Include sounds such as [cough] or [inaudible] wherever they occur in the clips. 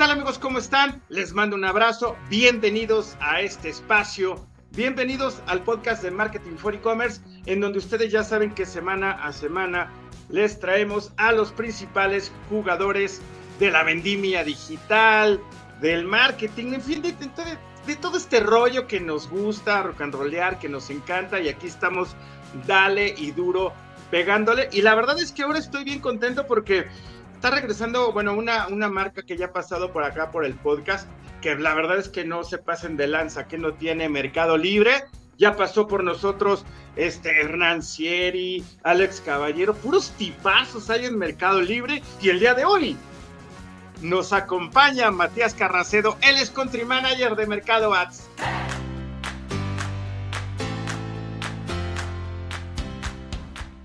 tal amigos? ¿Cómo están? Les mando un abrazo. Bienvenidos a este espacio. Bienvenidos al podcast de Marketing for E-Commerce, en donde ustedes ya saben que semana a semana les traemos a los principales jugadores de la vendimia digital, del marketing, en fin, de, de todo este rollo que nos gusta, rock and rollear, que nos encanta. Y aquí estamos, dale y duro, pegándole. Y la verdad es que ahora estoy bien contento porque está regresando, bueno, una, una marca que ya ha pasado por acá por el podcast, que la verdad es que no se pasen de lanza, que no tiene Mercado Libre. Ya pasó por nosotros este Hernán Sieri, Alex Caballero, puros tipazos hay en Mercado Libre. Y el día de hoy nos acompaña Matías Carracedo, él es country manager de Mercado Ads.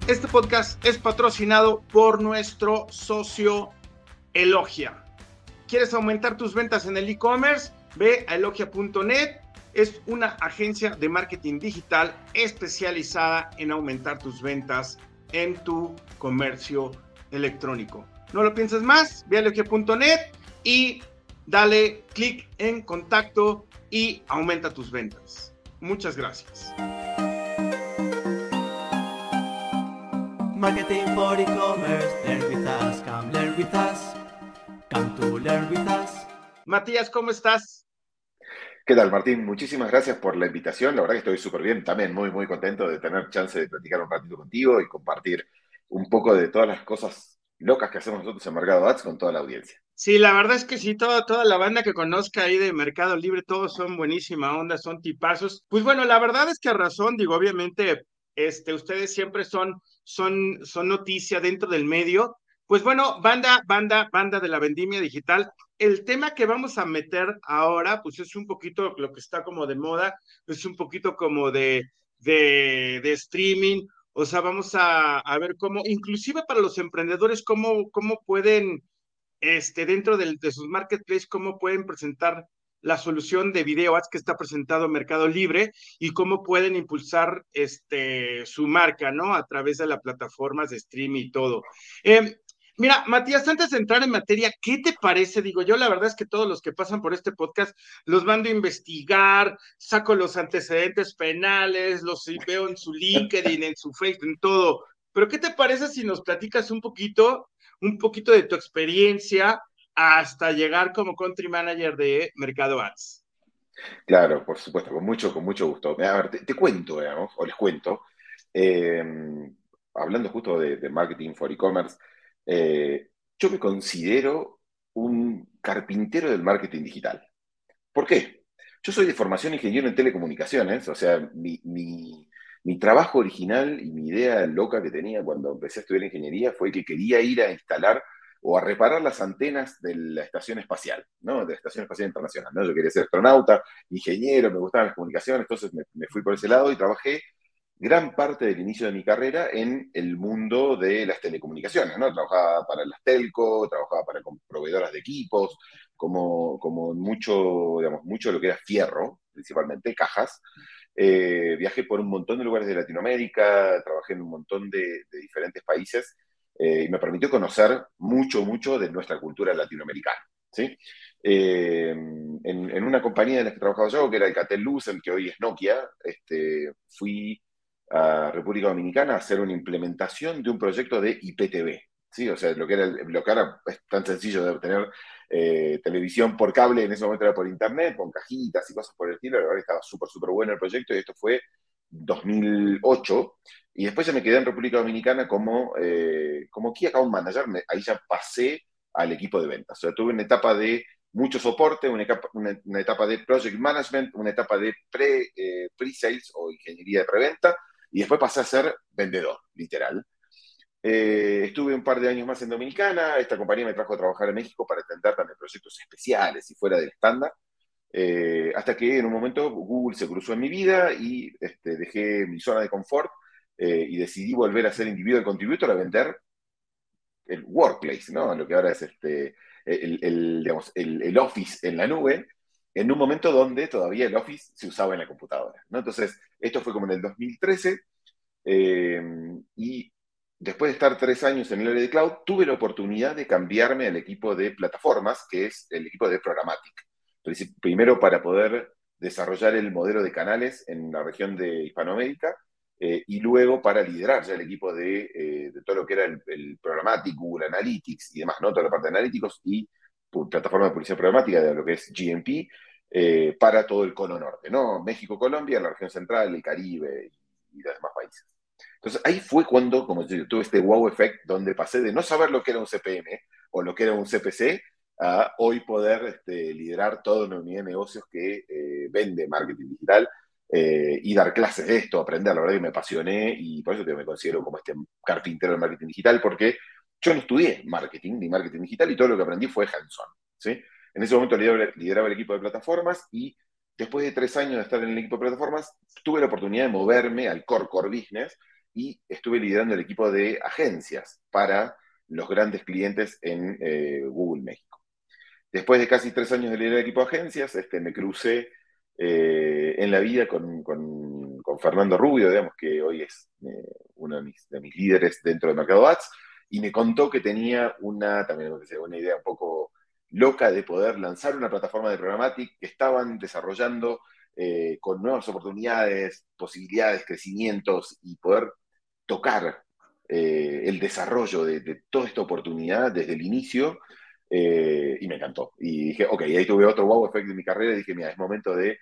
Este podcast es patrocinado por nuestro socio Elogia. ¿Quieres aumentar tus ventas en el e-commerce? Ve a elogia.net. Es una agencia de marketing digital especializada en aumentar tus ventas en tu comercio electrónico. No lo pienses más, ve a elogia.net y dale clic en contacto y aumenta tus ventas. Muchas gracias. Marketing for e-commerce, learn with us, come learn with us, come to learn with us. Matías, ¿cómo estás? ¿Qué tal, Martín? Muchísimas gracias por la invitación. La verdad que estoy súper bien. También muy, muy contento de tener chance de platicar un ratito contigo y compartir un poco de todas las cosas locas que hacemos nosotros en Mercado Ads con toda la audiencia. Sí, la verdad es que sí, toda, toda la banda que conozca ahí de Mercado Libre, todos son buenísima onda, son tipazos. Pues bueno, la verdad es que a razón, digo, obviamente, este, ustedes siempre son son, son noticia dentro del medio. Pues bueno, banda, banda, banda de la vendimia digital. El tema que vamos a meter ahora, pues es un poquito lo que está como de moda, es un poquito como de, de, de streaming. O sea, vamos a, a, ver cómo, inclusive para los emprendedores, cómo, cómo pueden, este, dentro de sus marketplaces, cómo pueden presentar la solución de video ads que está presentado en Mercado Libre y cómo pueden impulsar este, su marca, ¿no? A través de las plataformas de streaming y todo. Eh, mira, Matías, antes de entrar en materia, ¿qué te parece? Digo, yo la verdad es que todos los que pasan por este podcast los mando a investigar, saco los antecedentes penales, los veo en su LinkedIn, en su Facebook, en todo. Pero ¿qué te parece si nos platicas un poquito, un poquito de tu experiencia? Hasta llegar como country manager de Mercado Ads. Claro, por supuesto, con mucho, con mucho gusto. A ver, te, cuento, digamos, o les cuento, eh, hablando justo de, de, marketing for e-commerce, eh, yo me considero un carpintero del marketing digital. ¿Por qué? Yo soy de formación ingeniero en telecomunicaciones, o sea, mi, mi, mi trabajo original y mi idea loca que tenía cuando empecé a estudiar ingeniería fue que quería ir a instalar o a reparar las antenas de la Estación Espacial, ¿no? De la Estación Espacial Internacional, ¿no? Yo quería ser astronauta, ingeniero, me gustaban las comunicaciones, entonces me, me, fui por ese lado y trabajé gran parte del inicio de mi carrera en el mundo de las telecomunicaciones, ¿no? Trabajaba para las telco, trabajaba para proveedoras de equipos, como, como mucho, digamos, mucho lo que era fierro, principalmente, cajas. Eh, viajé por un montón de lugares de Latinoamérica, trabajé en un montón de, de diferentes países, eh, y me permitió conocer mucho, mucho de nuestra cultura latinoamericana. ¿sí? Eh, en, en, una compañía en la que trabajaba yo, que era Alcatel Lucent, que hoy es Nokia, este, fui a República Dominicana a hacer una implementación de un proyecto de IPTV. ¿sí? O sea, lo que, era, lo que era es tan sencillo de obtener eh, televisión por cable, en ese momento era por internet, con cajitas y cosas por el estilo, la verdad estaba súper, súper bueno el proyecto y esto fue 2008, y después ya me quedé en República Dominicana como, eh, como Key Account Manager, me, ahí ya pasé al equipo de ventas. O sea, tuve una etapa de mucho soporte, una etapa, una, una etapa de project management, una etapa de pre, eh, pre-sales o ingeniería de preventa, y después pasé a ser vendedor, literal. Eh, estuve un par de años más en Dominicana, esta compañía me trajo a trabajar en México para atender también proyectos especiales y fuera del estándar. Eh, hasta que en un momento Google se cruzó en mi vida y este, dejé mi zona de confort eh, y decidí volver a ser individual contributor a vender el workplace, ¿no? Lo que ahora es este, el, digamos, el, office en la nube, en un momento donde todavía el office se usaba en la computadora, ¿no? Entonces, esto fue como en el 2013 eh, y después de estar tres años en el área de cloud, tuve la oportunidad de cambiarme al equipo de plataformas, que es el equipo de Programmatic. Primero para poder desarrollar el modelo de canales en la región de Hispanoamérica eh, y luego para liderar ya el equipo de, eh, todo lo que era el, Programmatic, Google Analytics y demás, ¿no? Toda la parte de analíticos y plataforma de publicidad programática de lo que es GMP eh, para todo el cono norte, ¿no? México, Colombia, la región central, el Caribe y, y los demás países. Entonces ahí fue cuando, como yo tuve este wow effect donde pasé de no saber lo que era un CPM o lo que era un CPC a hoy poder este, liderar toda una unidad de negocios que eh, vende marketing digital eh, y dar clases de esto, aprender. La verdad que me apasioné y por eso me considero como este carpintero de marketing digital porque yo no estudié marketing ni marketing digital y todo lo que aprendí fue hands-on. ¿sí? En ese momento lideraba el equipo de plataformas y después de tres años de estar en el equipo de plataformas, tuve la oportunidad de moverme al core core business y estuve liderando el equipo de agencias para los grandes clientes en eh, Google México. Después de casi tres años de liderar el equipo de agencias, este, me crucé eh, en la vida con, Fernando Rubio, digamos que hoy es eh, uno de mis, líderes dentro de Mercado Ads, y me contó que tenía una, también una idea un poco loca de poder lanzar una plataforma de Programmatic que estaban desarrollando con nuevas oportunidades, posibilidades, crecimientos y poder tocar eh, el desarrollo de, toda esta oportunidad desde el inicio eh, y me encantó. Y dije, ok, ahí tuve otro wow effect de mi carrera y dije, mira, es momento de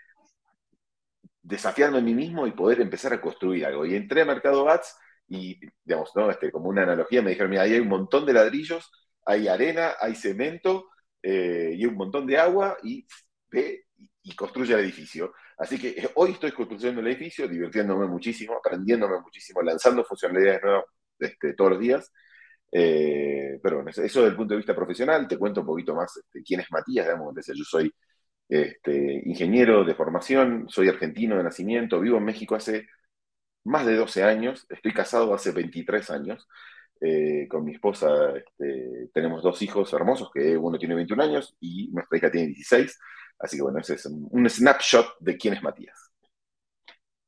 desafiarme a mí mismo y poder empezar a construir algo. Y entré a Mercado Bats y, digamos, ¿no? este, como una analogía, me dijeron, mira, ahí hay un montón de ladrillos, hay arena, hay cemento eh, y un montón de agua y ve y construye el edificio. Así que eh, hoy estoy construyendo el edificio, divirtiéndome muchísimo, aprendiéndome muchísimo, lanzando funcionalidades nuevas este, todos los días. Eh, pero bueno, eso desde el punto de vista profesional, te cuento un poquito más este, quién es Matías, digamos, yo soy este, ingeniero de formación, soy argentino de nacimiento, vivo en México hace más de 12 años, estoy casado hace 23 años, eh, con mi esposa este, tenemos dos hijos hermosos, que uno tiene 21 años y nuestra hija tiene 16. Así que bueno, ese es un, snapshot de quién es Matías.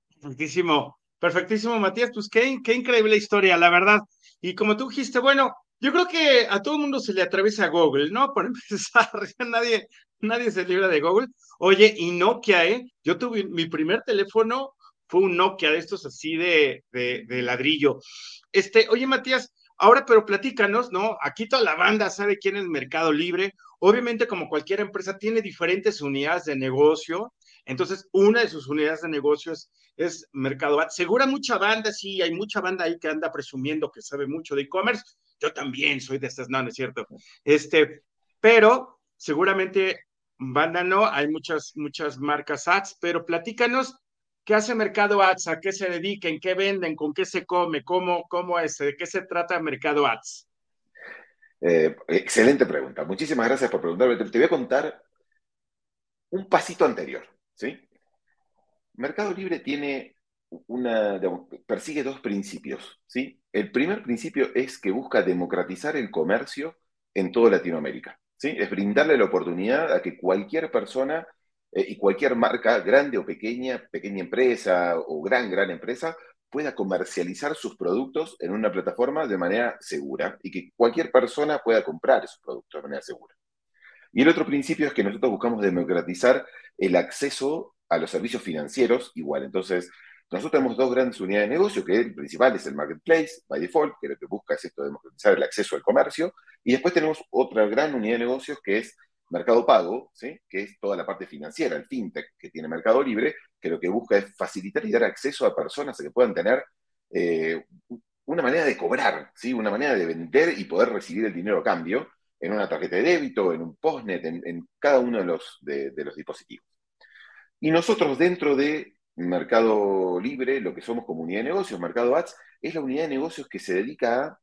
Perfectísimo, perfectísimo, Matías. Pues qué, qué increíble historia, la verdad. Y como tú dijiste, bueno, yo creo que a todo el mundo se le atraviesa Google, ¿no? [laughs] Por empezar, nadie, nadie se libra de Google. Oye, y Nokia, ¿eh? Yo tuve mi primer teléfono, fue un Nokia de estos así de, de, de ladrillo. Este, oye, Matías, Ahora, pero platícanos, ¿no? Aquí toda la banda sabe quién es Mercado Libre. Obviamente, como cualquier empresa, tiene diferentes unidades de negocio. Entonces, una de sus unidades de negocio es, Mercado Ad. Segura mucha banda, sí, hay mucha banda ahí que anda presumiendo que sabe mucho de e-commerce. Yo también soy de estas, no, no es cierto. Este, pero seguramente banda no, hay muchas, muchas marcas ads, pero platícanos ¿Qué hace Mercado Ads? ¿A qué se dedica? ¿En qué venden? ¿Con qué se come? ¿Cómo, cómo es? ¿De qué se trata Mercado Ads? Eh, excelente pregunta. Muchísimas gracias por preguntarme. Te, voy a contar un pasito anterior. ¿sí? Mercado Libre tiene una, persigue dos principios. ¿sí? El primer principio es que busca democratizar el comercio en toda Latinoamérica. ¿sí? Es brindarle la oportunidad a que cualquier persona eh, y cualquier marca, grande o pequeña, pequeña empresa o gran, gran empresa, pueda comercializar sus productos en una plataforma de manera segura y que cualquier persona pueda comprar esos productos de manera segura. Y el otro principio es que nosotros buscamos democratizar el acceso a los servicios financieros igual. Entonces, nosotros tenemos dos grandes unidades de negocio, que el principal es el marketplace, by default, que lo que busca es esto, democratizar el acceso al comercio, y después tenemos otra gran unidad de negocios que es Mercado Pago, ¿sí? que es toda la parte financiera, el fintech que tiene Mercado Libre, que lo que busca es facilitar y dar acceso a personas que puedan tener eh, una manera de cobrar, ¿sí? una manera de vender y poder recibir el dinero a cambio en una tarjeta de débito, en un postnet, en, cada uno de los, de, de los dispositivos. Y nosotros dentro de Mercado Libre, lo que somos como unidad de negocios, Mercado Ads, es la unidad de negocios que se dedica a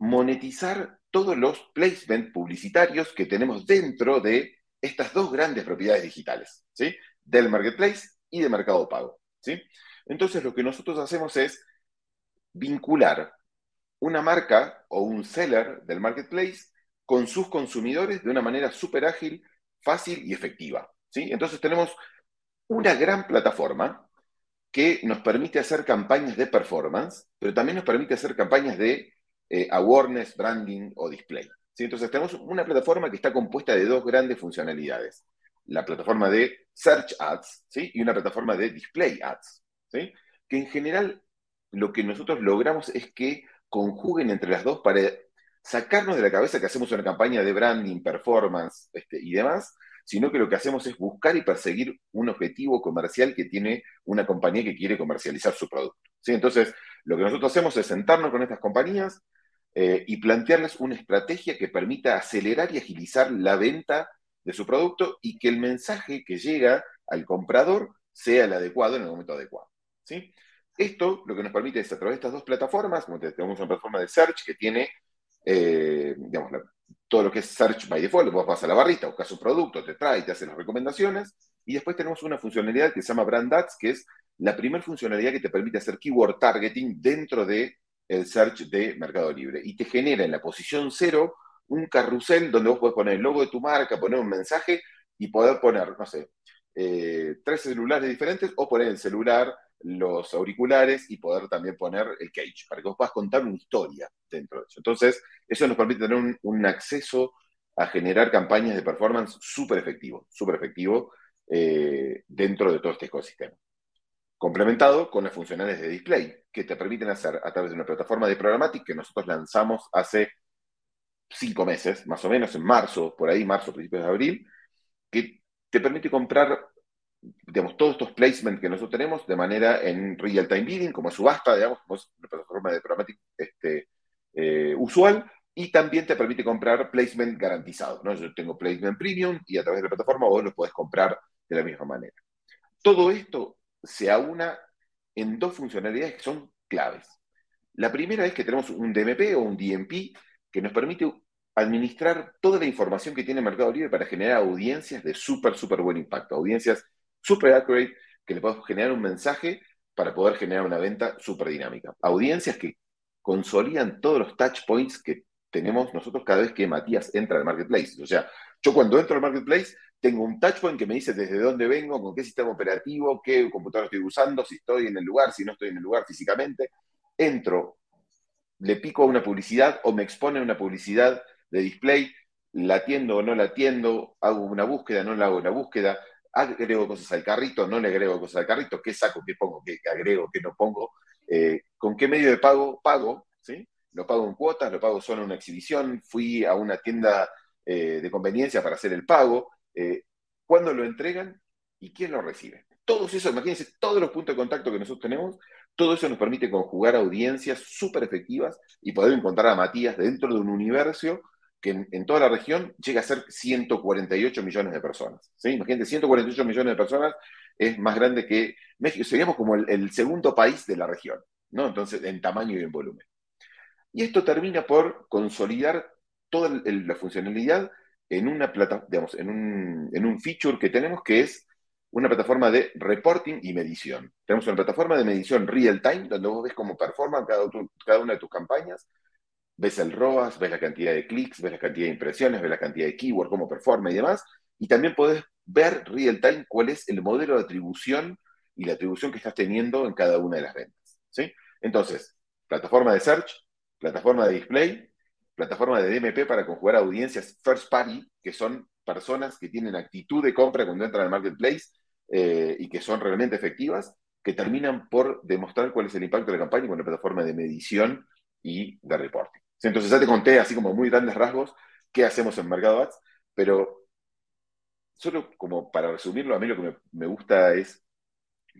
monetizar todos los placements publicitarios que tenemos dentro de estas dos grandes propiedades digitales, ¿sí? Del marketplace y de mercado pago, ¿sí? Entonces lo que nosotros hacemos es vincular una marca o un seller del marketplace con sus consumidores de una manera súper ágil, fácil y efectiva, ¿sí? Entonces tenemos una gran plataforma que nos permite hacer campañas de performance, pero también nos permite hacer campañas de eh, awareness, branding o display. ¿sí? Entonces tenemos una plataforma que está compuesta de dos grandes funcionalidades. La plataforma de Search Ads y una plataforma de Display Ads. ¿sí? Que en general lo que nosotros logramos es que conjuguen entre las dos para sacarnos de la cabeza que hacemos una campaña de branding, performance este, y demás, sino que lo que hacemos es buscar y perseguir un objetivo comercial que tiene una compañía que quiere comercializar su producto. ¿sí? Entonces, lo que nosotros hacemos es sentarnos con estas compañías eh, y plantearles una estrategia que permita acelerar y agilizar la venta de su producto y que el mensaje que llega al comprador sea el adecuado en el momento adecuado. ¿sí? Esto lo que nos permite es a través de estas dos plataformas, tenemos una plataforma de search que tiene eh, digamos, todo lo que es Search by Default, vos vas a la barrita, buscas un producto, te trae, te hace las recomendaciones, y después tenemos una funcionalidad que se llama Brand Ads, que es la primera funcionalidad que te permite hacer keyword targeting dentro de el search de Mercado Libre y te genera en la posición cero un carrusel donde vos podés poner el logo de tu marca, poner un mensaje y poder poner, no sé, eh, tres celulares diferentes o poner el celular, los auriculares y poder también poner el cage, para que vos puedas contar una historia dentro de eso. Entonces, eso nos permite tener un, acceso a generar campañas de performance súper efectivo, súper efectivo eh, dentro de todo este ecosistema. Complementado con las funcionalidades de display, que te permiten hacer a través de una plataforma de programática que nosotros lanzamos hace cinco meses, más o menos, en marzo, por ahí, marzo, principios de abril, que te permite comprar digamos, todos estos placements que nosotros tenemos de manera en real-time bidding, como subasta, digamos, como es una plataforma de programática este, eh, usual, y también te permite comprar placement garantizado. ¿no? Yo tengo placement premium y a través de la plataforma vos lo podés comprar de la misma manera. Todo esto se aúna en dos funcionalidades que son claves. La primera es que tenemos un DMP o un DMP que nos permite administrar toda la información que tiene Mercado Libre para generar audiencias de súper, súper buen impacto, audiencias súper accurate, que le podemos generar un mensaje para poder generar una venta súper dinámica. Audiencias que consolidan todos los touch points que tenemos nosotros cada vez que Matías entra al marketplace. O sea, yo cuando entro al marketplace tengo un touch point que me dice desde dónde vengo, con qué sistema operativo, qué computador estoy usando, si estoy en el lugar, si no estoy en el lugar físicamente. Entro, le pico a una publicidad o me expone una publicidad de display, la atiendo o no la atiendo, hago una búsqueda, no la hago una búsqueda, agrego cosas al carrito, no le agrego cosas al carrito, qué saco, qué pongo, qué agrego, qué no pongo, eh, con qué medio de pago pago, ¿sí? Lo pago en cuotas, lo pago solo en una exhibición, fui a una tienda eh, de conveniencia para hacer el pago, eh, cuándo lo entregan y quién lo recibe. Todos esos, imagínense, todos los puntos de contacto que nosotros tenemos, todo eso nos permite conjugar audiencias súper efectivas y poder encontrar a Matías dentro de un universo que en, toda la región llega a ser 148 millones de personas. ¿sí? Imagínate, 148 millones de personas es más grande que México. Seríamos como el, segundo país de la región, ¿no? Entonces, en tamaño y en volumen. Y esto termina por consolidar toda la funcionalidad en una plata, digamos, en un, en un feature que tenemos que es una plataforma de reporting y medición. Tenemos una plataforma de medición real time, donde vos ves cómo performan cada, una de tus campañas, ves el ROAS, ves la cantidad de clics, ves la cantidad de impresiones, ves la cantidad de keywords, cómo performa y demás, y también puedes ver real time cuál es el modelo de atribución y la atribución que estás teniendo en cada una de las ventas. ¿sí? Entonces, plataforma de search, plataforma de display, plataforma de DMP para conjugar audiencias first party, que son personas que tienen actitud de compra cuando entran al marketplace eh, y que son realmente efectivas, que terminan por demostrar cuál es el impacto de la campaña con la plataforma de medición y de reporting. Entonces ya te conté así como muy grandes rasgos qué hacemos en Mercado Ads, pero solo como para resumirlo, a mí lo que me, gusta es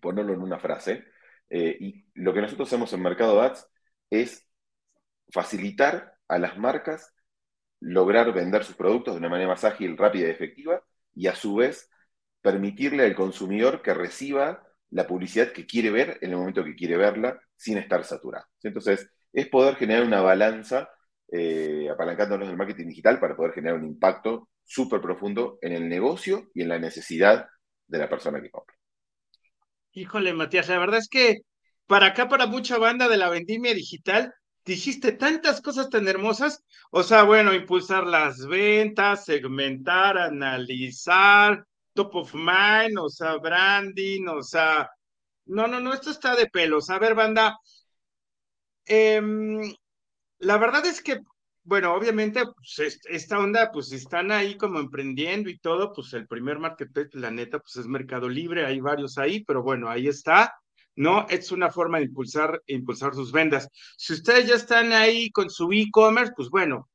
ponerlo en una frase. Eh, y lo que nosotros hacemos en Mercado Ads es facilitar a las marcas lograr vender sus productos de una manera más ágil, rápida y efectiva, y a su vez permitirle al consumidor que reciba la publicidad que quiere ver en el momento que quiere verla sin estar saturado. Entonces, es poder generar una balanza eh, apalancándonos del marketing digital para poder generar un impacto súper profundo en el negocio y en la necesidad de la persona que compra. Híjole, Matías, la verdad es que para acá, para mucha banda de la vendimia digital, dijiste tantas cosas tan hermosas. O sea, bueno, impulsar las ventas, segmentar, analizar, top of mind, o sea, branding, o sea, No, no, no, esto está de pelos. A ver, banda. em, la verdad es que, bueno, obviamente, pues, es- esta onda, pues están ahí como emprendiendo y todo, pues el primer marketplace, la neta, pues es Mercado Libre, hay varios ahí, pero bueno, ahí está, ¿no? Es una forma de impulsar, impulsar sus ventas. Si ustedes ya están ahí con su e-commerce, pues bueno,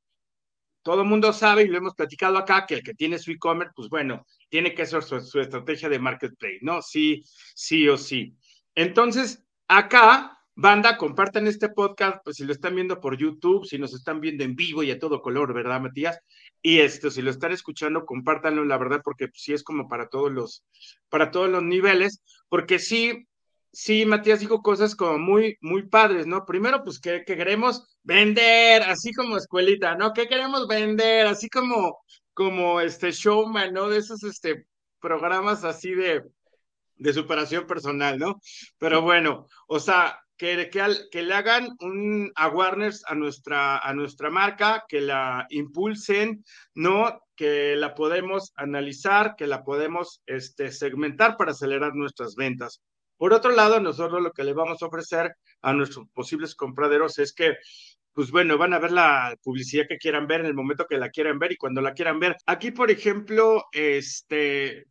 todo el mundo sabe y lo hemos platicado acá, que el que tiene su e-commerce, pues bueno, tiene que ser su, estrategia de marketplace, ¿no? Sí, sí o sí. Entonces, acá, banda, compartan este podcast, pues si lo están viendo por YouTube, si nos están viendo en vivo y a todo color, ¿verdad, Matías? Y esto, si lo están escuchando, compártanlo, la verdad, porque sí es como para todos los, para todos los niveles, porque sí, sí, Matías dijo cosas como muy, muy padres, ¿no? Primero, pues que, que queremos vender, así como escuelita, ¿no? Que queremos vender, así como, como este showman, ¿no? De esos, este, programas así de, de superación personal, ¿no? Pero bueno, o sea, que, que, al- que le hagan un awareness a nuestra, a nuestra marca, que la impulsen, ¿no? Que la podemos analizar, que la podemos este, segmentar para acelerar nuestras ventas. Por otro lado, nosotros lo que le vamos a ofrecer a nuestros posibles compraderos es que pues bueno, van a ver la publicidad que quieran ver en el momento que la quieran ver y cuando la quieran ver. Aquí, por ejemplo, este,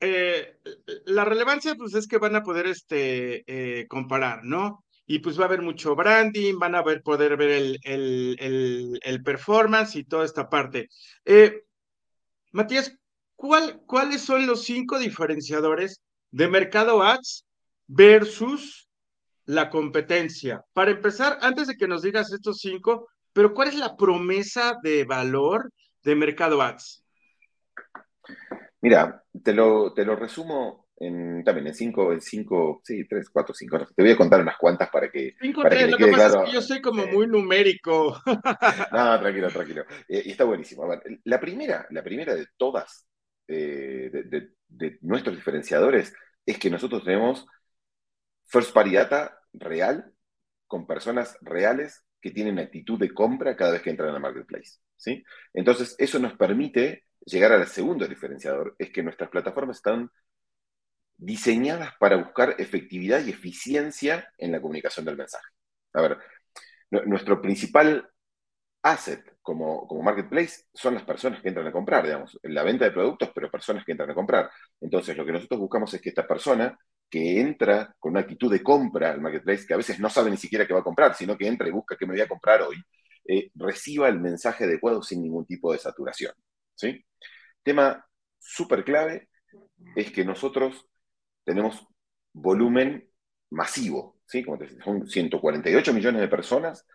eh, la relevancia, pues es que van a poder este, eh, comparar, ¿no? Y pues va a haber mucho branding, van a ver, poder ver el, el, el, performance y toda esta parte. Eh, Matías, ¿cuál, ¿cuáles son los cinco diferenciadores de Mercado Ads versus la competencia? Para empezar, antes de que nos digas estos cinco, pero ¿cuál es la promesa de valor de Mercado Ads? Mira, te lo, te lo resumo en, también en cinco, en cinco, sí, tres, cuatro, cinco. Te voy a contar unas cuantas para que, Cinco, para tres, lo que pasa claro. es que yo soy como Sí. muy numérico. [laughs] No, tranquilo, tranquilo. Eh, y está buenísimo. A ver, la primera, la primera de todas, eh, de, nuestros diferenciadores, es que nosotros tenemos first party data real con personas reales que tienen actitud de compra cada vez que entran al marketplace. ¿sí? Entonces, eso nos permite llegar al segundo diferenciador, es que nuestras plataformas están diseñadas para buscar efectividad y eficiencia en la comunicación del mensaje. A ver, nu- nuestro principal asset como, como marketplace son las personas que entran a comprar, digamos, la venta de productos, pero personas que entran a comprar. Entonces, lo que nosotros buscamos es que esta persona que entra con una actitud de compra al marketplace, que a veces no sabe ni siquiera qué va a comprar, sino que entra y busca qué me voy a comprar hoy, eh, reciba el mensaje adecuado sin ningún tipo de saturación. ¿sí? Tema súper clave es que nosotros tenemos volumen masivo, ¿sí? Como son 148 millones de personas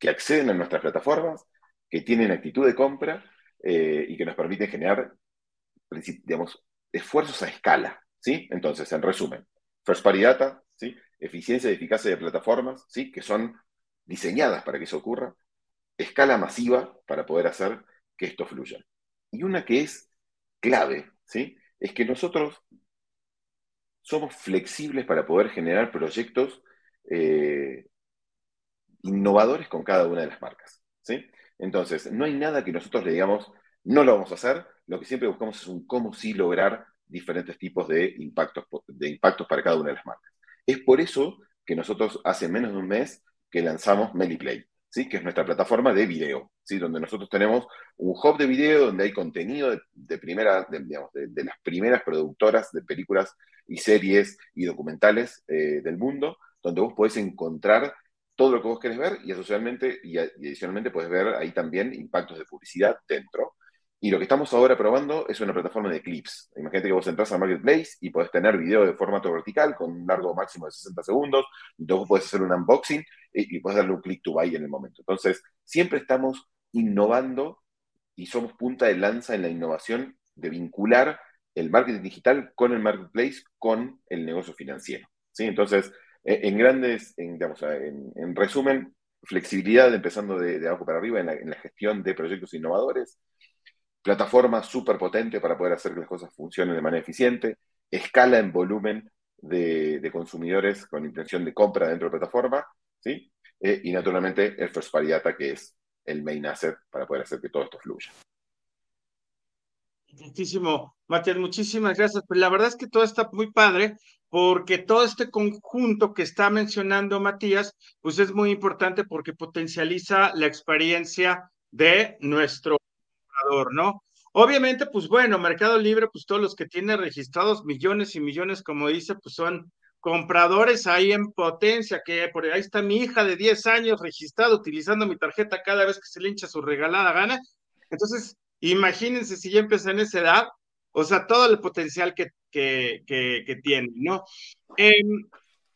que acceden a nuestras plataformas, que tienen actitud de compra eh, y que nos permiten generar, digamos, esfuerzos a escala, ¿sí? Entonces, en resumen, first party data, ¿sí? Eficiencia y eficacia de plataformas, ¿sí? Que son diseñadas para que eso ocurra, escala masiva para poder hacer que esto fluya. Y una que es clave, ¿sí? Es que nosotros somos flexibles para poder generar proyectos eh, innovadores con cada una de las marcas. ¿sí? Entonces, no hay nada que nosotros le digamos, no lo vamos a hacer, lo que siempre buscamos es un cómo sí lograr diferentes tipos de impactos, de impactos para cada una de las marcas. Es por eso que nosotros hace menos de un mes que lanzamos MeliPlay, ¿sí? que es nuestra plataforma de video, ¿sí? donde nosotros tenemos un hub de video donde hay contenido de, primera, de, digamos, de, las primeras productoras de películas y series y documentales eh, del mundo, donde vos podés encontrar todo lo que vos querés ver y, asocialmente, y, adicionalmente podés ver ahí también impactos de publicidad dentro. Y lo que estamos ahora probando es una plataforma de clips. Imagínate que vos entras a Marketplace y podés tener video de formato vertical con un largo máximo de 60 segundos, entonces vos podés hacer un unboxing y, y podés darle un click to buy en el momento. Entonces, siempre estamos innovando y somos punta de lanza en la innovación de vincular el marketing digital con el marketplace, con el negocio financiero. ¿sí? Entonces, en grandes, digamos, en, en resumen, flexibilidad empezando de, abajo para arriba en la, gestión de proyectos innovadores, plataforma súper potente para poder hacer que las cosas funcionen de manera eficiente, escala en volumen de, consumidores con intención de compra dentro de la plataforma, ¿sí? Eh, y naturalmente el first party data, que es el main asset para poder hacer que todo esto fluya. Muchísimo, Matías, muchísimas gracias. Pues la verdad es que todo está muy padre porque todo este conjunto que está mencionando Matías, pues es muy importante porque potencializa la experiencia de nuestro comprador, ¿no? Obviamente, pues bueno, Mercado Libre, pues todos los que tienen registrados millones y millones, como dice, pues son compradores ahí en potencia, que por ahí está mi hija de 10 años registrada utilizando mi tarjeta cada vez que se le hincha su regalada gana. Entonces, imagínense si ya empieza en esa edad, o sea, todo el potencial que, que, tiene, ¿no? Eh,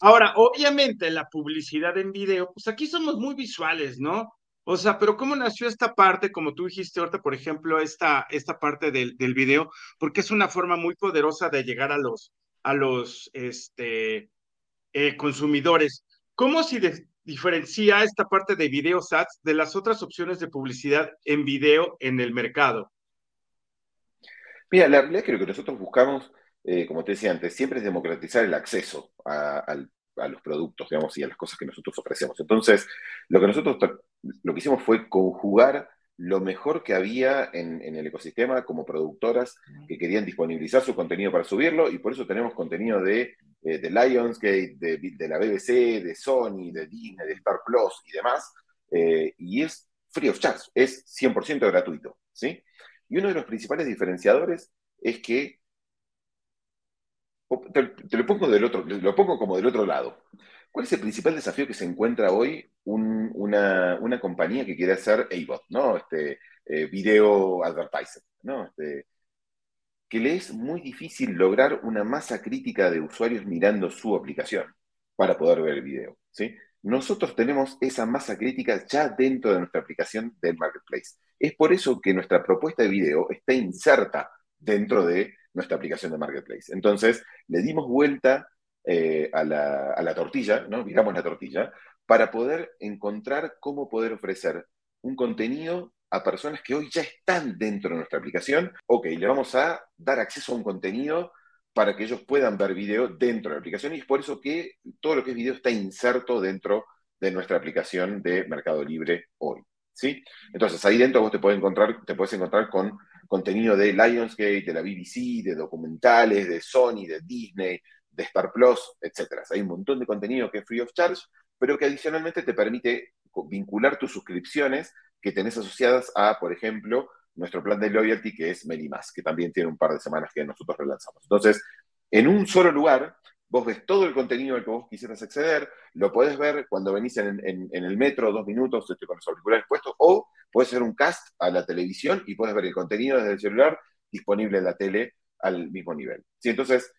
ahora, obviamente, la publicidad en video, pues aquí somos muy visuales, ¿no? O sea, pero ¿cómo nació esta parte, como tú dijiste ahorita, por ejemplo, esta, esta parte del, del video? Porque es una forma muy poderosa de llegar a los, a los este, eh, consumidores. ¿Cómo se de diferencia esta parte de video ads de las otras opciones de publicidad en video en el mercado? Mira, la realidad es que lo que nosotros buscamos, eh, como te decía antes, siempre es democratizar el acceso a, al a los productos, digamos, y a las cosas que nosotros ofrecemos. Entonces, lo que nosotros lo que hicimos fue conjugar lo mejor que había en, en, el ecosistema como productoras que querían disponibilizar su contenido para subirlo, y por eso tenemos contenido de, eh, de Lionsgate, de, la BBC, de Sony, de Disney, de Star Plus y demás, eh, y es free of charge, es 100% gratuito, ¿sí? Y uno de los principales diferenciadores es que te, lo pongo del otro, lo pongo como del otro lado. ¿Cuál es el principal desafío que se encuentra hoy un, una, una, compañía que quiere hacer ABOT, ¿no? Este, eh, video advertising, ¿no? Este, que le es muy difícil lograr una masa crítica de usuarios mirando su aplicación para poder ver el video, ¿sí? Nosotros tenemos esa masa crítica ya dentro de nuestra aplicación del Marketplace. Es por eso que nuestra propuesta de video está inserta dentro de nuestra aplicación de Marketplace. Entonces, le dimos vuelta eh, a, la, tortilla, ¿no? Miramos la tortilla, para poder encontrar cómo poder ofrecer un contenido a personas que hoy ya están dentro de nuestra aplicación. Ok, le vamos a dar acceso a un contenido para que ellos puedan ver video dentro de la aplicación y es por eso que todo lo que es video está inserto dentro de nuestra aplicación de Mercado Libre hoy. ¿sí? Entonces ahí dentro vos te puedes encontrar, te puedes encontrar con contenido de Lionsgate, de la BBC, de documentales, de Sony, de Disney, de Star Plus, etc. Hay un montón de contenido que es free of charge, pero que adicionalmente te permite vincular tus suscripciones que tenés asociadas a, por ejemplo, nuestro plan de loyalty que es Melimas, que también tiene un par de semanas que nosotros relanzamos. Entonces, en un solo lugar, vos ves todo el contenido al que vos quisieras acceder, lo podés ver cuando venís en, el metro, dos minutos, estoy con los auriculares puestos, o puedes hacer un cast a la televisión y puedes ver el contenido desde el celular disponible en la tele al mismo nivel. ¿Sí? Entonces,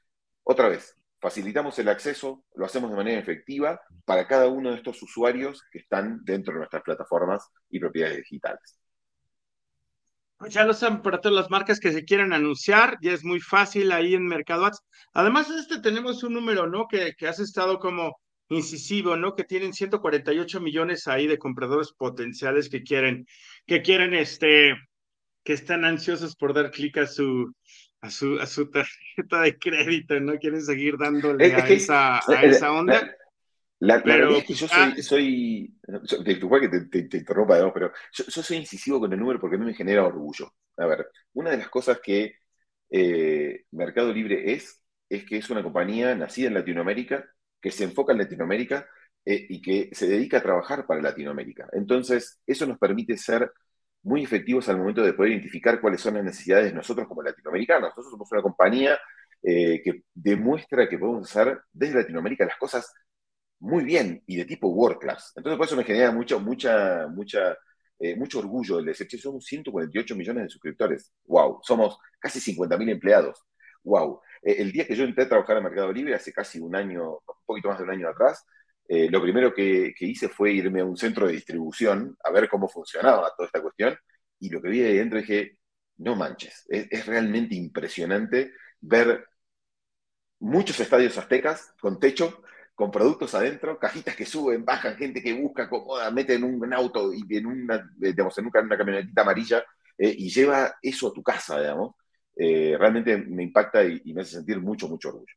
otra vez, facilitamos el acceso, lo hacemos de manera efectiva para cada uno de estos usuarios que están dentro de nuestras plataformas y propiedades digitales. Pues ya lo saben para todas las marcas que se quieran anunciar, ya es muy fácil ahí en Mercado Ads. Además, este tenemos un número, ¿no? Que, que has estado como incisivo, ¿no? Que tienen 148 millones ahí de compradores potenciales que quieren, que quieren, este, que están ansiosos por dar clic a su, a su, a su tarjeta de crédito, ¿no? Quieren seguir dándole es, a, que, esa, a esa onda. La, la, pero, la es que yo soy, soy disculpa que te, te, te interrumpa, digamos, pero yo, yo, soy incisivo con el número porque a mí me genera orgullo. A ver, una de las cosas que eh, Mercado Libre es, es que es una compañía nacida en Latinoamérica, que se enfoca en Latinoamérica eh, y que se dedica a trabajar para Latinoamérica. Entonces, eso nos permite ser muy efectivos al momento de poder identificar cuáles son las necesidades de nosotros como latinoamericanos. Nosotros somos una compañía eh, que demuestra que podemos hacer desde Latinoamérica las cosas muy bien y de tipo world class. Entonces, por eso me genera mucho, mucha, mucha, eh, mucho orgullo el decir, somos 148 millones de suscriptores. ¡Wow! Somos casi 50.000 empleados. ¡Wow! Eh, el día que yo entré a trabajar en Mercado Libre, hace casi un año, un poquito más de un año atrás, eh, lo primero que, hice fue irme a un centro de distribución a ver cómo funcionaba toda esta cuestión. Y lo que vi ahí dentro dije, no manches, es, realmente impresionante ver muchos estadios aztecas con techo, con productos adentro, cajitas que suben, bajan, gente que busca, acomoda, mete en un auto y en una, digamos, en una, camionetita amarilla eh, y lleva eso a tu casa, digamos. Eh, realmente me impacta y, me hace sentir mucho, mucho orgullo.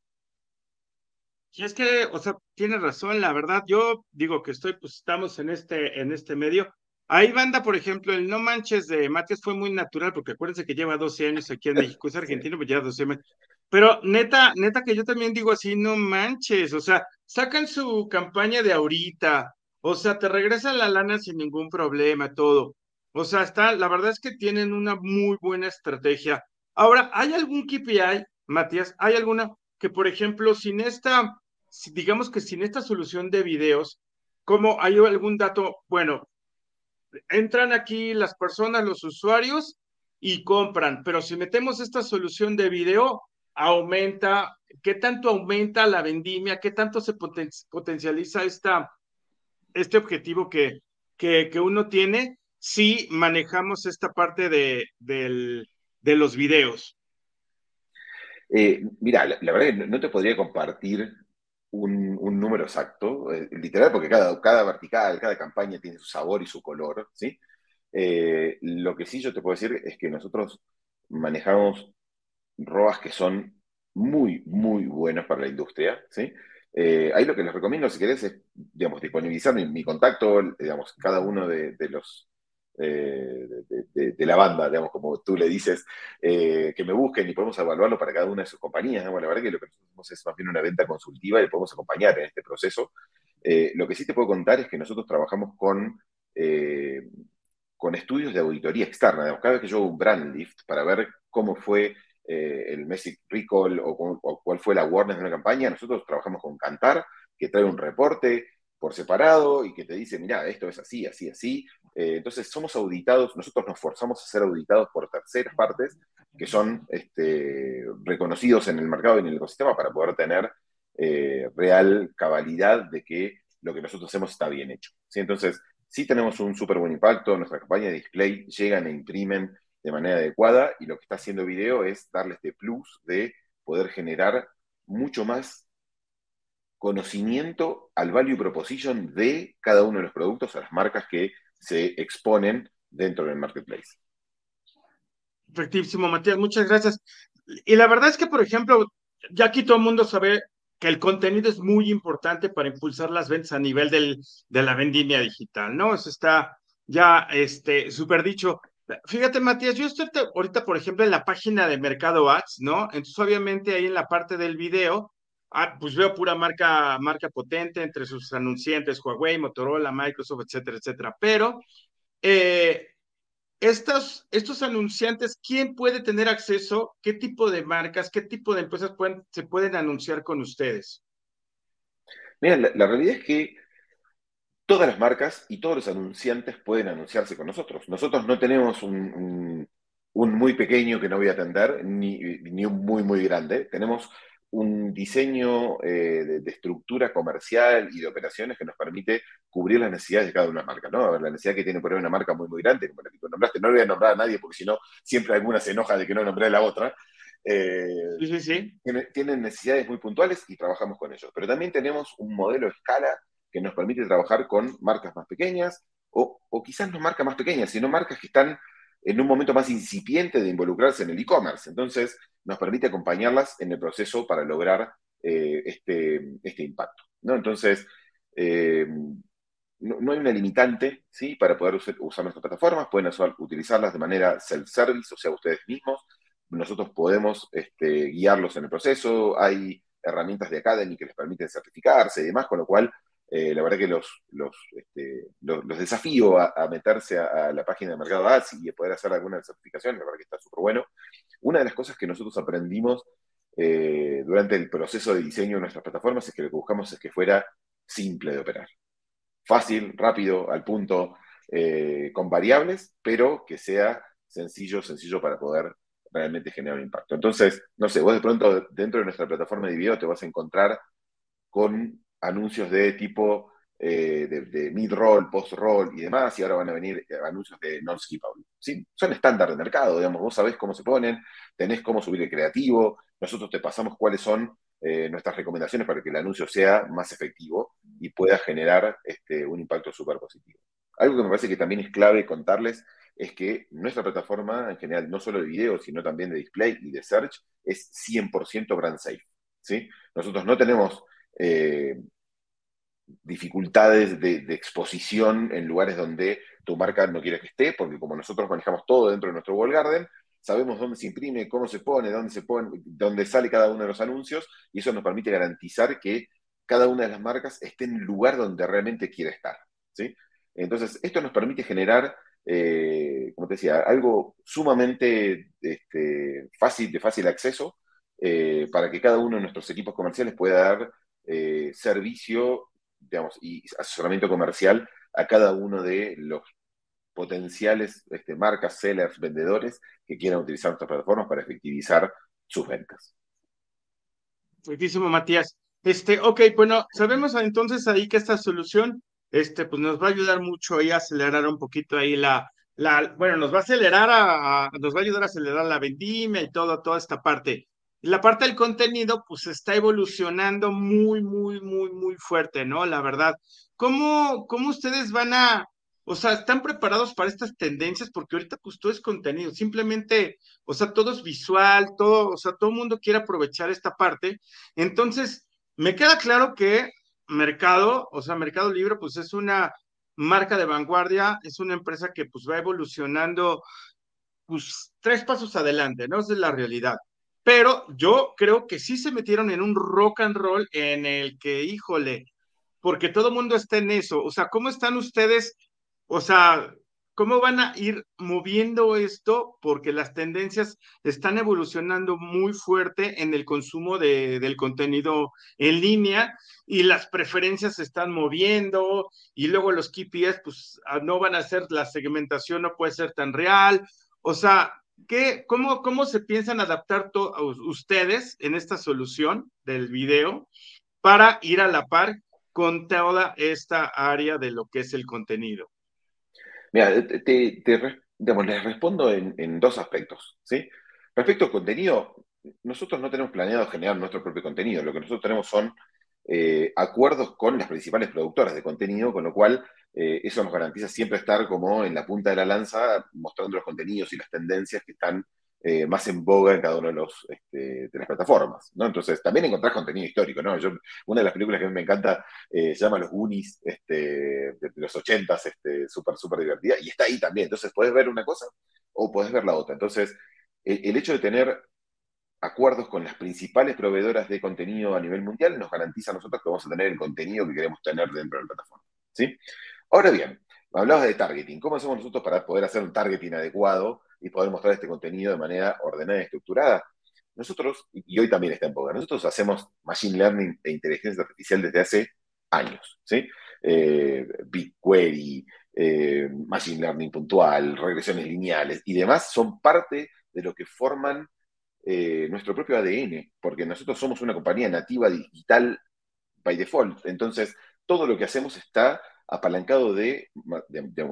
Y es que, o sea, tienes razón, la verdad, yo digo que estoy, pues estamos en este, en este medio, Ahí banda, por ejemplo, el No Manches de Matías fue muy natural, porque acuérdense que lleva 12 años aquí en [laughs] México, es argentino, pero lleva 12 años. Pero neta, neta que yo también digo así, no manches, o sea, sacan su campaña de ahorita, o sea, te regresan la lana sin ningún problema, todo. O sea, está, la verdad es que tienen una muy buena estrategia. Ahora, ¿hay algún KPI, Matías? ¿Hay alguna que, por ejemplo, sin esta, digamos que sin esta solución de videos, ¿cómo hay algún dato? Bueno, entran aquí las personas, los usuarios y compran, pero si metemos esta solución de video, aumenta, ¿qué tanto aumenta la vendimia? ¿Qué tanto se potencializa esta, este objetivo que, que, que, uno tiene si manejamos esta parte de, de los videos? Eh, mira, la, verdad es que no te podría compartir un, número exacto, eh, literal, porque cada, cada vertical, cada campaña tiene su sabor y su color, ¿sí? Eh, lo que sí yo te puedo decir es que nosotros manejamos ROAS que son muy, muy buenos para la industria, ¿sí? Eh, ahí lo que les recomiendo, si querés, es, digamos, disponibilizar mi, contacto, digamos, cada uno de, los, eh, de, la banda, digamos, como tú le dices, eh, que me busquen y podemos evaluarlo para cada una de sus compañías. La verdad que lo que hacemos es más bien una venta consultiva y podemos acompañar en este proceso. lo que sí te puedo contar es que nosotros trabajamos con, con estudios de auditoría externa. Cada vez que yo hago un brand lift para ver cómo fue eh, el Messi Recall o, cuál fue la awareness de una campaña, nosotros trabajamos con Cantar, que trae un reporte por separado y que te dice, mira, esto es así, así, así. Eh, entonces somos auditados, nosotros nos forzamos a ser auditados por terceras partes que son este, reconocidos en el mercado y en el ecosistema para poder tener eh, real cabalidad de que lo que nosotros hacemos está bien hecho. ¿sí? Entonces, sí tenemos un súper buen impacto, nuestra campaña de display llegan e imprimen de manera adecuada y lo que está haciendo video es darle este plus de poder generar mucho más conocimiento al value proposition de cada uno de los productos a las marcas que se exponen dentro del marketplace. Efectivísimo, Matías, muchas gracias. Y la verdad es que, por ejemplo, ya aquí todo el mundo sabe que el contenido es muy importante para impulsar las ventas a nivel del, de la vendimia digital, ¿no? Eso está ya este, súper dicho. Fíjate, Matías, yo estoy ahorita, por ejemplo, en la página de Mercado Ads, ¿no? Entonces, obviamente, ahí en la parte del video, ah, pues veo pura marca, marca potente entre sus anunciantes, Huawei, Motorola, Microsoft, etcétera, etcétera. Pero eh, estos, anunciantes, ¿quién puede tener acceso? ¿Qué tipo de marcas, qué tipo de empresas pueden, se pueden anunciar con ustedes? Mira, la realidad es que todas las marcas y todos los anunciantes pueden anunciarse con nosotros. Nosotros no tenemos un, muy pequeño que no voy a atender, ni, ni un muy, muy grande. Tenemos un diseño eh, de, estructura comercial y de operaciones que nos permite cubrir las necesidades de cada una marca, ¿no? A ver, la necesidad que tiene por ahí una marca muy, muy grande, como la que tú nombraste, no le voy a nombrar a nadie porque si no, siempre alguna se enoja de que no nombré a la otra. Eh, sí, sí, sí. tienen necesidades muy puntuales y trabajamos con ellos. Pero también tenemos un modelo de escala que nos permite trabajar con marcas más pequeñas, o, quizás no marcas más pequeñas, sino marcas que están en un momento más incipiente de involucrarse en el e-commerce. Entonces, nos permite acompañarlas en el proceso para lograr eh, este, este, impacto. ¿no? Entonces, eh, no, hay una limitante ¿sí? para poder usar, nuestras plataformas, pueden utilizarlas de manera self-service, o sea, ustedes mismos. Nosotros podemos este, guiarlos en el proceso, hay herramientas de Academy que les permiten certificarse y demás, con lo cual eh, la verdad que los, los, este, desafío a, meterse a, la página de Mercado Ads y a poder hacer alguna certificación, la verdad que está súper bueno. Una de las cosas que nosotros aprendimos eh, durante el proceso de diseño de nuestras plataformas es que lo que buscamos es que fuera simple de operar. Fácil, rápido, al punto, eh, con variables, pero que sea sencillo, sencillo para poder realmente generar un impacto. Entonces, no sé, vos de pronto dentro de nuestra plataforma de video te vas a encontrar con anuncios de tipo eh, de, mid-roll, post-roll y demás, y ahora van a venir eh, anuncios de non-skippable. ¿sí? Son estándar de mercado, digamos, vos sabés cómo se ponen, tenés cómo subir el creativo, nosotros te pasamos cuáles son eh, nuestras recomendaciones para que el anuncio sea más efectivo y pueda generar este, un impacto súper positivo. Algo que me parece que también es clave contarles es que nuestra plataforma, en general, no solo de video, sino también de display y de search, es 100% brand safe. ¿sí? Nosotros no tenemos eh, dificultades de, exposición en lugares donde tu marca no quiere que esté, porque como nosotros manejamos todo dentro de nuestro wall garden, sabemos dónde se imprime, cómo se pone, dónde se pone, dónde sale cada uno de los anuncios, y eso nos permite garantizar que cada una de las marcas esté en el lugar donde realmente quiere estar. ¿sí? Entonces, esto nos permite generar, eh, como te decía, algo sumamente este, fácil, de fácil acceso, eh, para que cada uno de nuestros equipos comerciales pueda dar eh, servicio digamos, y asesoramiento comercial a cada uno de los potenciales este, marcas, sellers, vendedores que quieran utilizar nuestras plataformas para efectivizar sus ventas. Buenísimo, Matías. Este, ok, bueno, sabemos entonces ahí que esta solución, este, pues nos va a ayudar mucho ahí a acelerar un poquito ahí la, la, bueno, nos va a acelerar a, nos va a ayudar a acelerar la vendimia y todo, toda esta parte. La parte del contenido, pues está evolucionando muy, muy, muy, muy fuerte, ¿no? La verdad. ¿Cómo, cómo ustedes van a, o sea, están preparados para estas tendencias? Porque ahorita, pues todo es contenido, simplemente, o sea, todo es visual, todo, o sea, todo el mundo quiere aprovechar esta parte. Entonces, me queda claro que Mercado, o sea, Mercado Libre, pues es una marca de vanguardia, es una empresa que pues va evolucionando, pues tres pasos adelante, ¿no? Esa es la realidad pero yo creo que sí se metieron en un rock and roll en el que, híjole, porque todo mundo está en eso. O sea, ¿cómo están ustedes? O sea, ¿cómo van a ir moviendo esto? Porque las tendencias están evolucionando muy fuerte en el consumo de, del contenido en línea y las preferencias se están moviendo y luego los KPIs pues ah, no van a ser, la segmentación no puede ser tan real. O sea, ¿qué, cómo, ¿cómo se piensan adaptar ustedes en esta solución del video para ir a la par con toda esta área de lo que es el contenido? Mira, te, les respondo en, dos aspectos. ¿sí? Respecto al contenido, nosotros no tenemos planeado generar nuestro propio contenido. Lo que nosotros tenemos son eh, acuerdos con las principales productoras de contenido, con lo cual eh, eso nos garantiza siempre estar como en la punta de la lanza, mostrando los contenidos y las tendencias que están eh, más en boga en cada una de, los, este, de las plataformas, ¿no? Entonces, también encontrar contenido histórico, ¿no? Yo, una de las películas que a mí me encanta se llama Los Goonies, este, de, los ochentas, este, súper, súper divertida, y está ahí también. Entonces, puedes ver una cosa o puedes ver la otra. Entonces, el hecho de tener acuerdos con las principales proveedoras de contenido a nivel mundial nos garantiza a nosotros que vamos a tener el contenido que queremos tener dentro de la plataforma, ¿sí? Ahora bien, hablabas de targeting. ¿Cómo hacemos nosotros para poder hacer un targeting adecuado y poder mostrar este contenido de manera ordenada y estructurada? Nosotros, y hoy también está en boga, nosotros hacemos Machine Learning e inteligencia artificial desde hace años, ¿sí? Eh, BigQuery, eh, Machine Learning puntual, regresiones lineales y demás son parte de lo que forman eh, nuestro propio ADN, porque nosotros somos una compañía nativa digital by default, entonces todo lo que hacemos está apalancado de,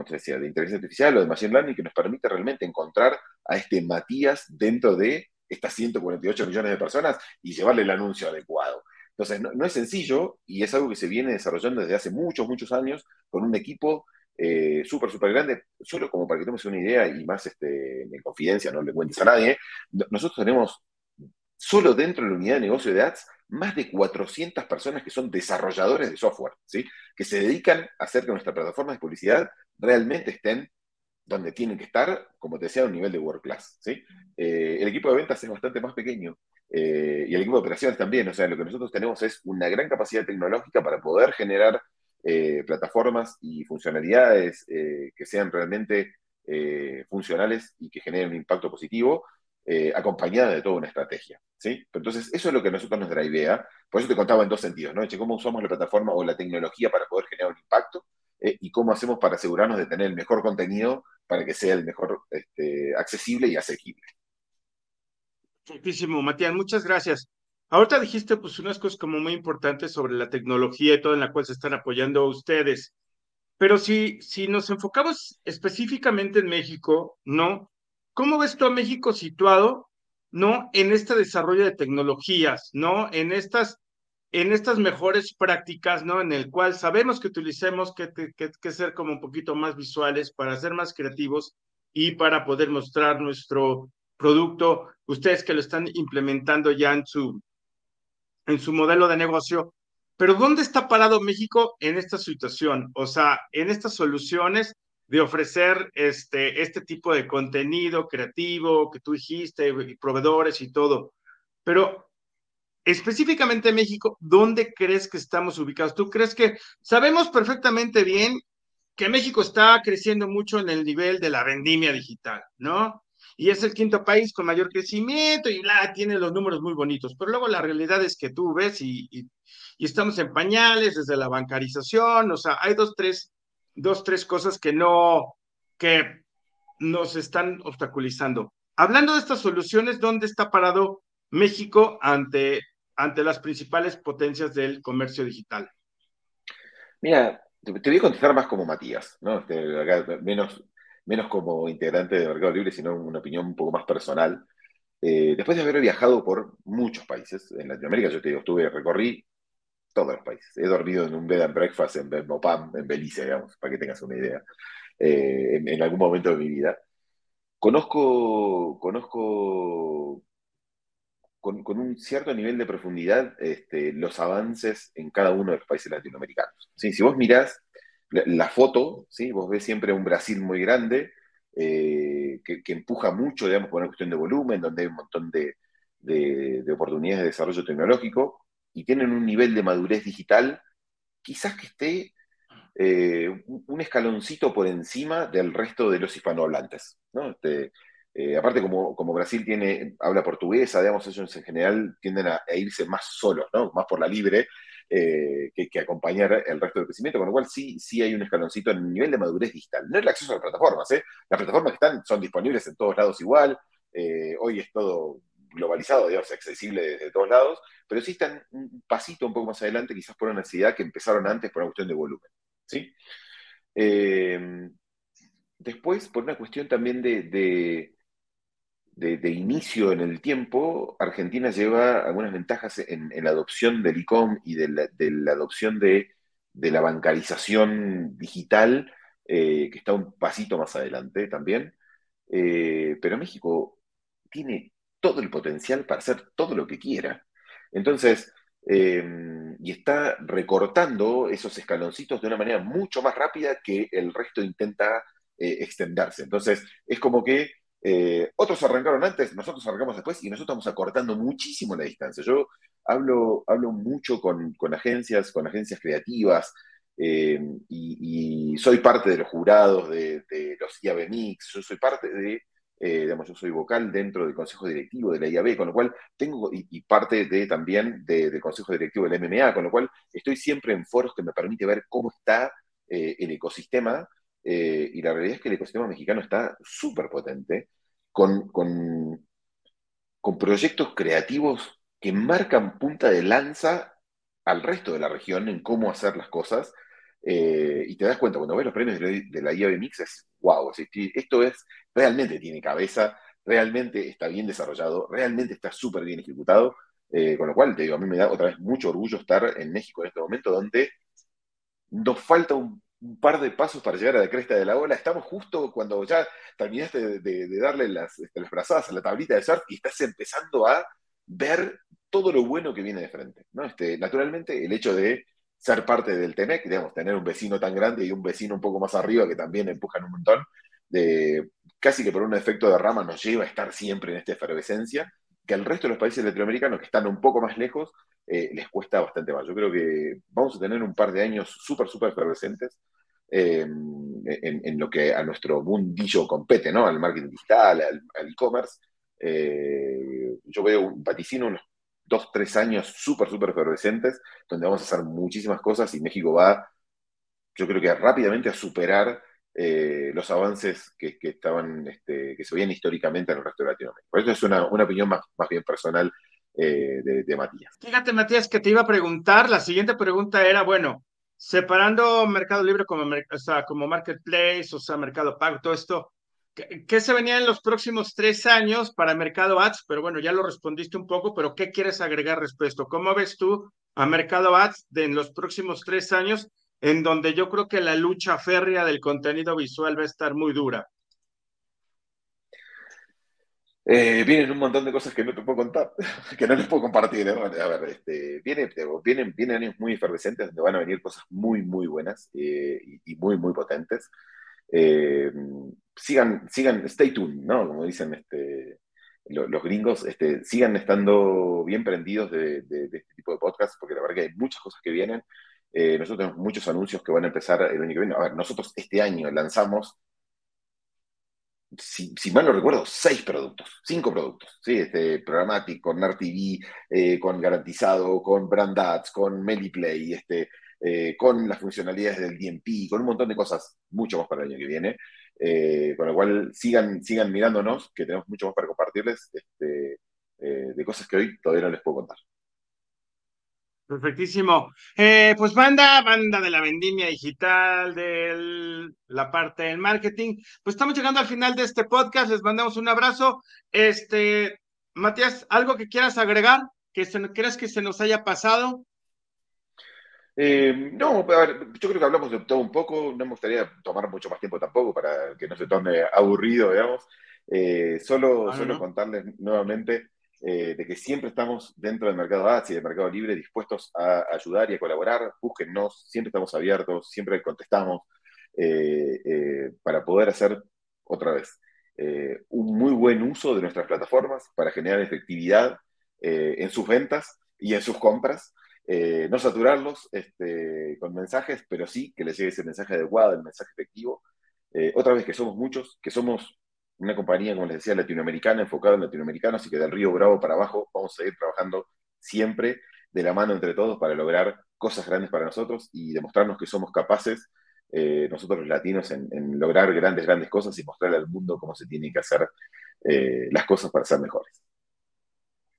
decía, de inteligencia artificial o de machine learning que nos permite realmente encontrar a este Matías dentro de estas 148 millones de personas y llevarle el anuncio adecuado. Entonces, no, es sencillo y es algo que se viene desarrollando desde hace muchos, muchos años con un equipo eh, súper, súper grande. Solo como para que tomes una idea y más este, en confidencia, no le cuentes a nadie, nosotros tenemos solo dentro de la unidad de negocio de ads más de 400 personas que son desarrolladores de software, ¿sí? que se dedican a hacer que nuestras plataformas de publicidad realmente estén donde tienen que estar, como te decía, a un nivel de world class. ¿sí? Eh, el equipo de ventas es bastante más pequeño eh, y el equipo de operaciones también. O sea, lo que nosotros tenemos es una gran capacidad tecnológica para poder generar eh, plataformas y funcionalidades que sean realmente funcionales y que generen un impacto positivo eh, acompañada de toda una estrategia. ¿sí? Entonces, eso es lo que a nosotros nos drivea. Por eso te contaba en dos sentidos, ¿no? cómo usamos la plataforma o la tecnología para poder generar un impacto eh, y cómo hacemos para asegurarnos de tener el mejor contenido para que sea el mejor este, accesible y asequible. Muchísimo, Matías, muchas gracias. Ahorita dijiste pues unas cosas como muy importantes sobre la tecnología y todo en la cual se están apoyando ustedes. Pero si, si nos enfocamos específicamente en México, ¿no? ¿Cómo ves tú a México situado, no, en este desarrollo de tecnologías, no, en estas, en estas mejores prácticas, no, en el cual sabemos que utilicemos que, que, ser como un poquito más visuales para ser más creativos y para poder mostrar nuestro producto, ustedes que lo están implementando ya en su, en su modelo de negocio, pero ¿dónde está parado México en esta situación? O sea, en estas soluciones de ofrecer este, este tipo de contenido creativo que tú dijiste, proveedores y todo. Pero específicamente México, ¿dónde crees que estamos ubicados? ¿Tú crees que sabemos perfectamente bien que México está creciendo mucho en el nivel de la vendimia digital, ¿no? Y es el quinto país con mayor crecimiento y bla, tiene los números muy bonitos. Pero luego la realidad es que tú ves y, y, estamos en pañales desde la bancarización, o sea, hay dos, tres dos, tres cosas que no, que nos están obstaculizando. Hablando de estas soluciones, ¿dónde está parado México ante, ante las principales potencias del comercio digital? Mira, te, voy a contestar más como Matías, ¿no? Este, menos, menos como integrante de Mercado Libre, sino una opinión un poco más personal. Eh, después de haber viajado por muchos países, en Latinoamérica, yo te digo, estuve, recorrí todos los países. He dormido en un bed and breakfast en Belmopam, en Belice, digamos, para que tengas una idea, eh, en, algún momento de mi vida. Conozco, conozco con, un cierto nivel de profundidad este, los avances en cada uno de los países latinoamericanos. ¿Sí? Si vos mirás la, foto, ¿sí? vos ves siempre un Brasil muy grande, eh, que, empuja mucho, digamos, por una cuestión de volumen, donde hay un montón de, de oportunidades de desarrollo tecnológico, y tienen un nivel de madurez digital quizás que esté eh, un escaloncito por encima del resto de los hispanohablantes. ¿no? Este, eh, aparte, como, como, Brasil tiene, habla portuguesa, digamos, ellos en general tienden a, irse más solos, ¿no? más por la libre, eh, que, que, acompañar el resto del crecimiento, con lo cual sí, sí hay un escaloncito en el nivel de madurez digital. No el acceso a las plataformas, ¿eh? las plataformas que están son disponibles en todos lados igual, hoy es todo globalizado, digamos, accesible desde todos lados, pero sí están un pasito un poco más adelante, quizás por una necesidad que empezaron antes por una cuestión de volumen. ¿sí? Eh, después, por una cuestión también de, inicio en el tiempo, Argentina lleva algunas ventajas en, la adopción del ICOM y de la, adopción de, la bancarización digital, eh, que está un pasito más adelante también. Eh, pero México tiene todo el potencial para hacer todo lo que quiera. Entonces, em, y está recortando esos escaloncitos de una manera mucho más rápida que el resto intenta eh, extenderse. Entonces, es como que eh, otros arrancaron antes, nosotros arrancamos después y nosotros estamos acortando muchísimo la distancia. Yo hablo, hablo mucho con, agencias, con agencias creativas, em, y, soy parte de los jurados de, de los IAB Mix, yo soy parte de eh, digamos, yo soy vocal dentro del consejo directivo de la IAB, con lo cual tengo, y, parte de, también del consejo directivo del MMA, con lo cual estoy siempre en foros que me permite ver cómo está eh, el ecosistema, eh, y la realidad es que el ecosistema mexicano está súper potente, con, con, con proyectos creativos que marcan punta de lanza al resto de la región en cómo hacer las cosas, y te das cuenta, cuando ves los premios de la IAB Mix, es wow, esto es, realmente tiene cabeza, realmente está bien desarrollado, realmente está súper bien ejecutado, eh, con lo cual, te digo, a mí me da otra vez mucho orgullo estar en México en este momento, donde nos falta un, par de pasos para llegar a la cresta de la ola, estamos justo cuando ya terminaste de, darle las, este, las brazadas a la tablita de surf y estás empezando a ver todo lo bueno que viene de frente. ¿no? Este, naturalmente, el hecho de ser parte del TENEC, digamos, tener un vecino tan grande y un vecino un poco más arriba que también empujan un montón, de, casi que por un efecto de rama nos lleva a estar siempre en esta efervescencia, que al resto de los países latinoamericanos que están un poco más lejos, eh, les cuesta bastante más. Yo creo que vamos a tener un par de años súper, súper efervescentes eh, en, lo que a nuestro mundillo compete, ¿no? Al marketing digital, al e-commerce. Eh, yo veo un vaticino unos dos, tres años súper, súper efervescentes, donde vamos a hacer muchísimas cosas y México va, yo creo que rápidamente a superar eh, los avances que, estaban, este, que se veían históricamente en el resto de Latinoamérica. Por eso es una, opinión más, más bien personal eh, de, Matías. Fíjate, Matías, que te iba a preguntar, la siguiente pregunta era, bueno, separando Mercado Libre como, o sea, como Marketplace, o sea, Mercado Pago, todo esto, ¿Qué, se venía en los próximos tres años para Mercado Ads? Pero bueno, ya lo respondiste un poco, pero ¿qué quieres agregar respecto? ¿Cómo ves tú a Mercado Ads de en los próximos tres años, en donde yo creo que la lucha férrea del contenido visual va a estar muy dura? Eh, vienen un montón de cosas que no te puedo contar, [laughs] que no les puedo compartir. A ver, este, viene, vienen, vienen años muy efervescentes donde van a venir cosas muy, muy buenas eh, y, muy, muy potentes. eh, sigan, sigan, stay tuned, ¿no? Como dicen este, los gringos, este, sigan estando bien prendidos de, este tipo de podcasts, porque la verdad que hay muchas cosas que vienen. Eh, nosotros tenemos muchos anuncios que van a empezar el año que viene. A ver, nosotros este año lanzamos si, mal no recuerdo, seis productos, cinco productos, ¿sí? Este, Programmatic, con RTV, eh, con Garantizado, con Brand Ads, con MeliPlay, este, eh, con las funcionalidades del DMP, con un montón de cosas, mucho más para el año que viene. Eh, con lo cual, sigan, sigan mirándonos, que tenemos mucho más para compartirles este, de cosas que hoy todavía no les puedo contar. Perfectísimo. Eh, pues banda, banda de la vendimia digital, de la parte del marketing. Pues estamos llegando al final de este podcast. Les mandamos un abrazo. Este, Matías, ¿algo que quieras agregar? ¿Que se, creas que se nos haya pasado? Eh, no, a ver, yo creo que hablamos de todo un poco. No me gustaría tomar mucho más tiempo tampoco para que no se torne aburrido, digamos. Eh, solo, solo contarles nuevamente eh, de que siempre estamos dentro del mercado Ads y del mercado libre dispuestos a ayudar y a colaborar. Búsquennos, siempre estamos abiertos, siempre contestamos eh, eh, para poder hacer otra vez un muy buen uso de nuestras plataformas para generar efectividad en sus ventas y en sus compras. no saturarlos este, con mensajes, pero sí que les llegue ese mensaje adecuado, el mensaje efectivo. otra vez que somos muchos, que somos una compañía, como les decía, latinoamericana, enfocada en latinoamericanos, y que del Río Bravo para abajo vamos a seguir trabajando siempre de la mano entre todos para lograr cosas grandes para nosotros y demostrarnos que somos capaces, eh, nosotros los latinos, en, lograr grandes, grandes cosas y mostrarle al mundo cómo se tienen que hacer eh, las cosas para ser mejores.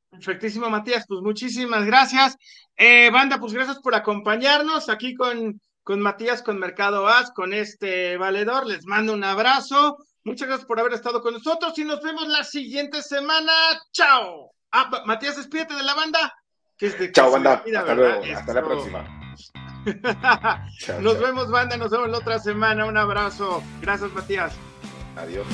Perfectísimo, Matías. Pues muchísimas gracias. Eh, banda, pues gracias por acompañarnos aquí con, con Matías, con Mercado As, con este valedor. Les mando un abrazo. Muchas gracias por haber estado con nosotros y nos vemos la siguiente semana. ¡Chao! Ah, Matías, despídete de la banda. Chao, banda. Hasta luego. Hasta la próxima. [laughs] nos vemos, banda. Nos vemos la otra semana. Un abrazo. Gracias, Matías. Adiós.